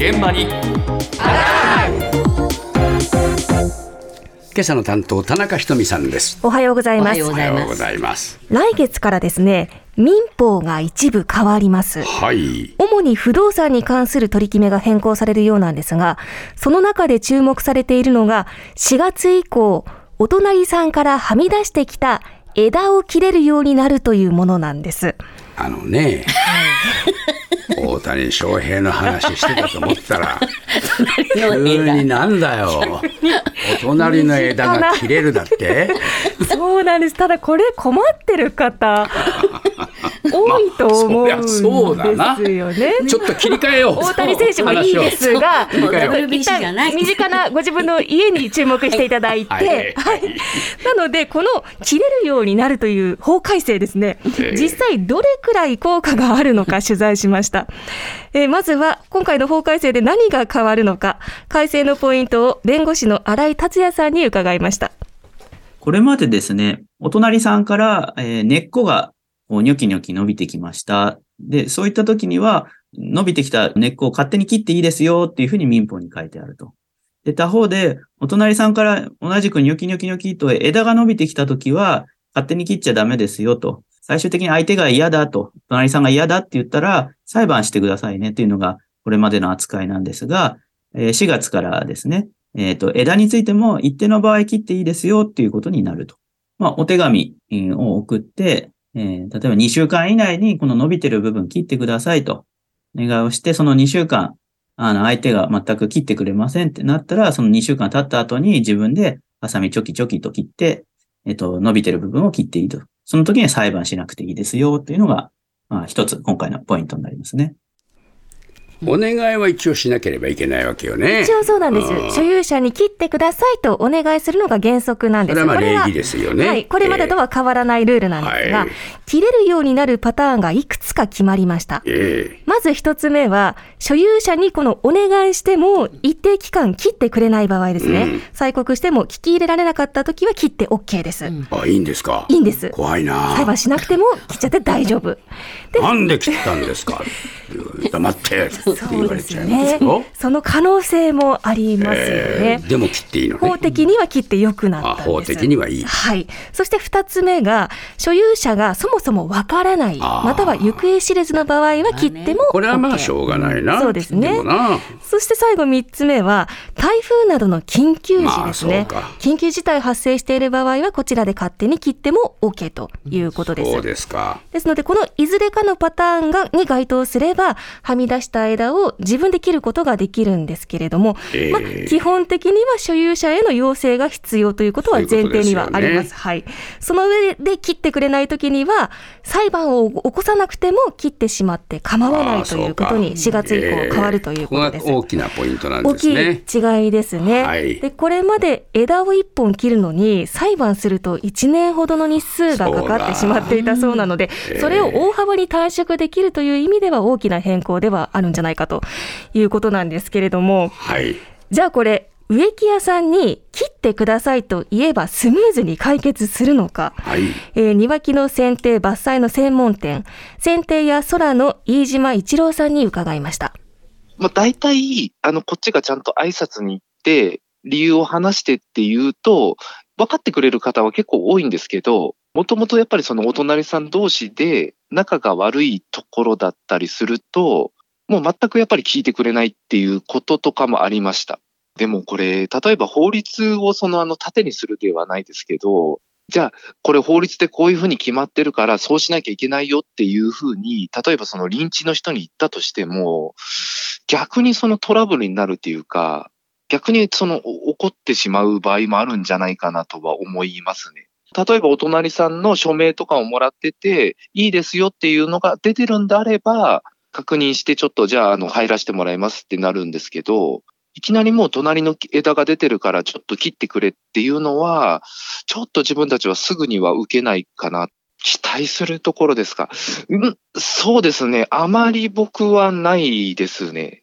現場に今朝の担当田中ひとみさんですおはようございます。おはようございます来月からですね、民法が一部変わります。はい主に不動産に関する取り決めが変更されるようなんですが、その中で注目されているのが、4月以降、お隣さんからはみ出してきた枝を切れるようになるというものなんです。あのね大谷翔平の話してたと思ったら 急になんだよ。お隣の枝が切れるだって？そうなんです。ただこれ困ってる方、多いと思うんですよね。ちょっと切り替えよう。大谷選手もいいですが、一旦身近なご自分の家に注目していただいて、はい。はい。なので、この切れるようになるという法改正ですね、ええ。実際どれくらい効果があるのか取材しました。えーまずは、今回の法改正で何が変わるのか、改正のポイントを弁護士の新井達也さんに伺いました。これまでですね、お隣さんから、えー根っこがニョキニョキ伸びてきました。で、そういった時には、伸びてきた根っこを勝手に切っていいですよっていうふうに民法に書いてあると。で、他方で、お隣さんから同じくニョキニョキニョキと枝が伸びてきた時は、勝手に切っちゃダメですよと。最終的に相手が嫌だと、隣さんが嫌だって言ったら、裁判してくださいねっていうのが、これまでの扱いなんですが、4月からですね、えっ、と、枝についても一定の場合切っていいですよっていうことになると。まあ、お手紙を送って、えー例えば2週間以内にこの伸びてる部分切ってくださいと、お願いをして、その2週間、あの、相手が全く切ってくれませんってなったら、その2週間経った後に自分でハサミチョキチョキと切って、えっ、と、伸びてる部分を切っていいと。その時に裁判しなくていいですよっていうのが、まあ、一つ今回のポイントになりますね。お願いは一応しなければいけないわけよね一応そうなんですうん。所有者に切ってくださいとお願いするのが原則なんです。それはまあこれは礼儀ですよねはい。これまでとは変わらないルールなんですが、はい切れるようになるパターンがいくつか決まりました。ええまず一つ目は、所有者にこのお願いしても一定期間切ってくれない場合ですね。うん催告しても聞き入れられなかった時は切って OK です。あいいんですか？いいんです。怖いな裁判しなくても切っちゃって大丈夫。なんで切ったんですか？黙ってって言われちゃいますねよ。その可能性もありますよね。えーでも切っていいのね法的には切って良くなったんです。あ法的にはいいはい。そして二つ目が、所有者がそもそもわからない、または行方知れずの場合は切っても OK。これはまあしょうがないなそうですねそして最後三つ目は、台風などの緊急時ですね。まあ緊急事態発生している場合は、こちらで勝手に切っても OK ということです。そうですかですので、このいずれかのパターンがに該当すれば、はみ出した枝を自分で切ることができるんですけれども、ええまあ、基本的には所有者への要請が必要ということは前提にはあります。そういうすよねはい。その上で切ってくれないときには、裁判を起こさなくても切ってしまって構わないということに4月以降変わるということです。えー大きなポイントなん大きいですね違いですね。はいで、これまで枝を一本切るのに裁判すると1年ほどの日数がかかってしまっていたそうなので、それを大幅に短縮できるという意味では大きな変更ではあるんじゃないかということなんですけれども、はいじゃあこれ、植木屋さんに切ってくださいと言えばスムーズに解決するのか。はいえー庭木の剪定伐採の専門店、剪定や空の飯島一郎さんに伺いました。まあ、大体、あの、こっちがちゃんと挨拶に行って、理由を話してって言うと、分かってくれる方は結構多いんですけど、もともとやっぱりそのお隣さん同士で仲が悪いところだったりすると、もう全くやっぱり聞いてくれないっていうこととかもありました。でもこれ、例えば法律をそのあの盾にするではないですけど、じゃあ、これ法律でこういうふうに決まってるから、そうしなきゃいけないよっていうふうに、例えばその臨地の人に言ったとしても、逆にそのトラブルになるっていうか、逆にその怒ってしまう場合もあるんじゃないかなとは思いますね。例えばお隣さんの署名とかをもらってて、いいですよっていうのが出てるんであれば、確認してちょっとじゃあ、あの、入らせてもらいますってなるんですけど、いきなりもう隣の枝が出てるからちょっと切ってくれっていうのは、ちょっと自分たちはすぐには受けないかな。期待するところですか？うん、そうですね。あまり僕はないですね。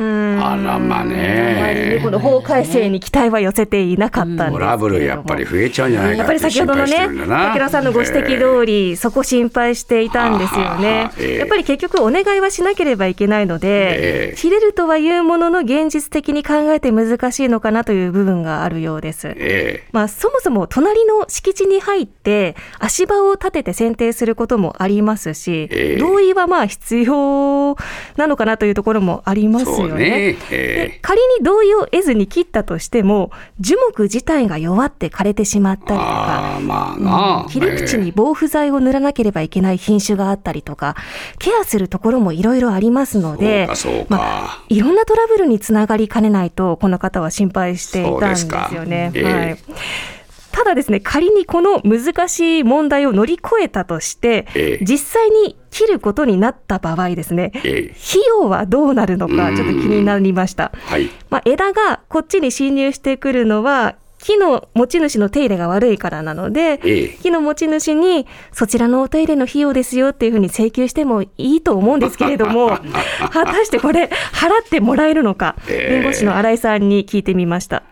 あらまね。ねこの法改正に期待は寄せていなかったトラブルやっぱり増えちゃうんじゃないやっぱり先ほどのね、武田さんのご指摘通り、そこ心配していたんですよね。ええ。やっぱり結局お願いはしなければいけないので、ええ。切れるとは言うものの現実的に考えて難しいのかなという部分があるようです。えまあ、そもそも隣の敷地に入って足場を立てて剪定することもありますし、ええ。同意はまあ必要なのかなというところもありますそうよね。ね。えで仮に同意を得ずに切ったとしても樹木自体が弱って枯れてしまったりとかまあな。あ、切り口に防腐剤を塗らなければいけない品種があったりとかケアするところもいろいろありますのでまあ、いろんなトラブルにつながりかねないとこの方は心配していたんですよね。ええはいただですね、仮にこの難しい問題を乗り越えたとして、ええ。実際に切ることになった場合ですね、ええ。費用はどうなるのか、ちょっと気になりました。はい。まあ、枝がこっちに侵入してくるのは、木の持ち主の手入れが悪いからなので、ええ。木の持ち主にそちらのお手入れの費用ですよっていうふうに請求してもいいと思うんですけれども、果たしてこれ、払ってもらえるのか、ええ。弁護士の新井さんに聞いてみました。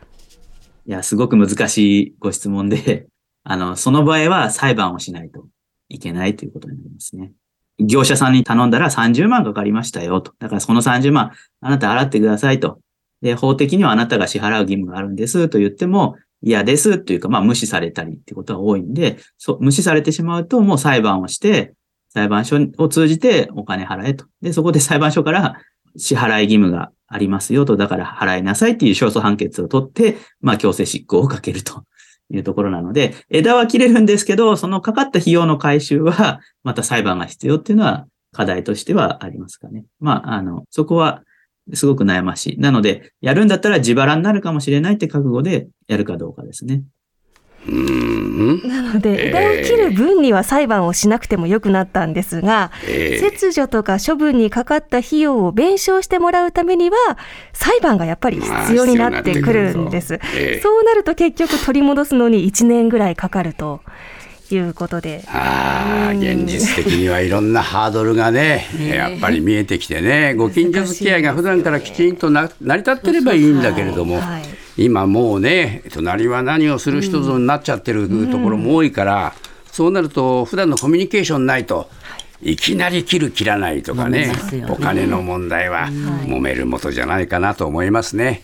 いや、すごく難しいご質問で、あの、その場合は裁判をしないといけないということになりますね。業者さんに頼んだら30万かかりましたよと。だからその30万、あなた払ってくださいと。で、法的にはあなたが支払う義務があるんですと言っても、嫌ですというか、まあ無視されたりってことが多いんで、そう、無視されてしまうともう裁判をして、裁判所を通じてお金払えと。で、そこで裁判所から支払い義務がありますよと、だから払いなさいっていう勝訴判決を取って、まあ強制執行をかけるというところなので、枝は切れるんですけど、そのかかった費用の回収は、また裁判が必要っていうのは課題としてはありますかね。まあ、あの、そこはすごく悩ましい。なので、やるんだったら自腹になるかもしれないって覚悟でやるかどうかですね。うーん。なので、ええ枝を切る分には裁判をしなくてもよくなったんですが、ええ切除とか処分にかかった費用を弁償してもらうためには、裁判がやっぱり必要になってくるんです。ええそうなると結局取り戻すのに1年ぐらいかかるということで。あ現実的にはいろんなハードルがね、やっぱり見えてきてね、ご近所付き合いが普段からきちんとな成り立ってればいいんだけれども、はい今もうね、隣は何をする人ぞになっちゃってるところも多いから、そうなると、普段のコミュニケーションないと、い。きなり切る、切らないとかねお金の問題は揉めるもとじゃないかなと思いますね。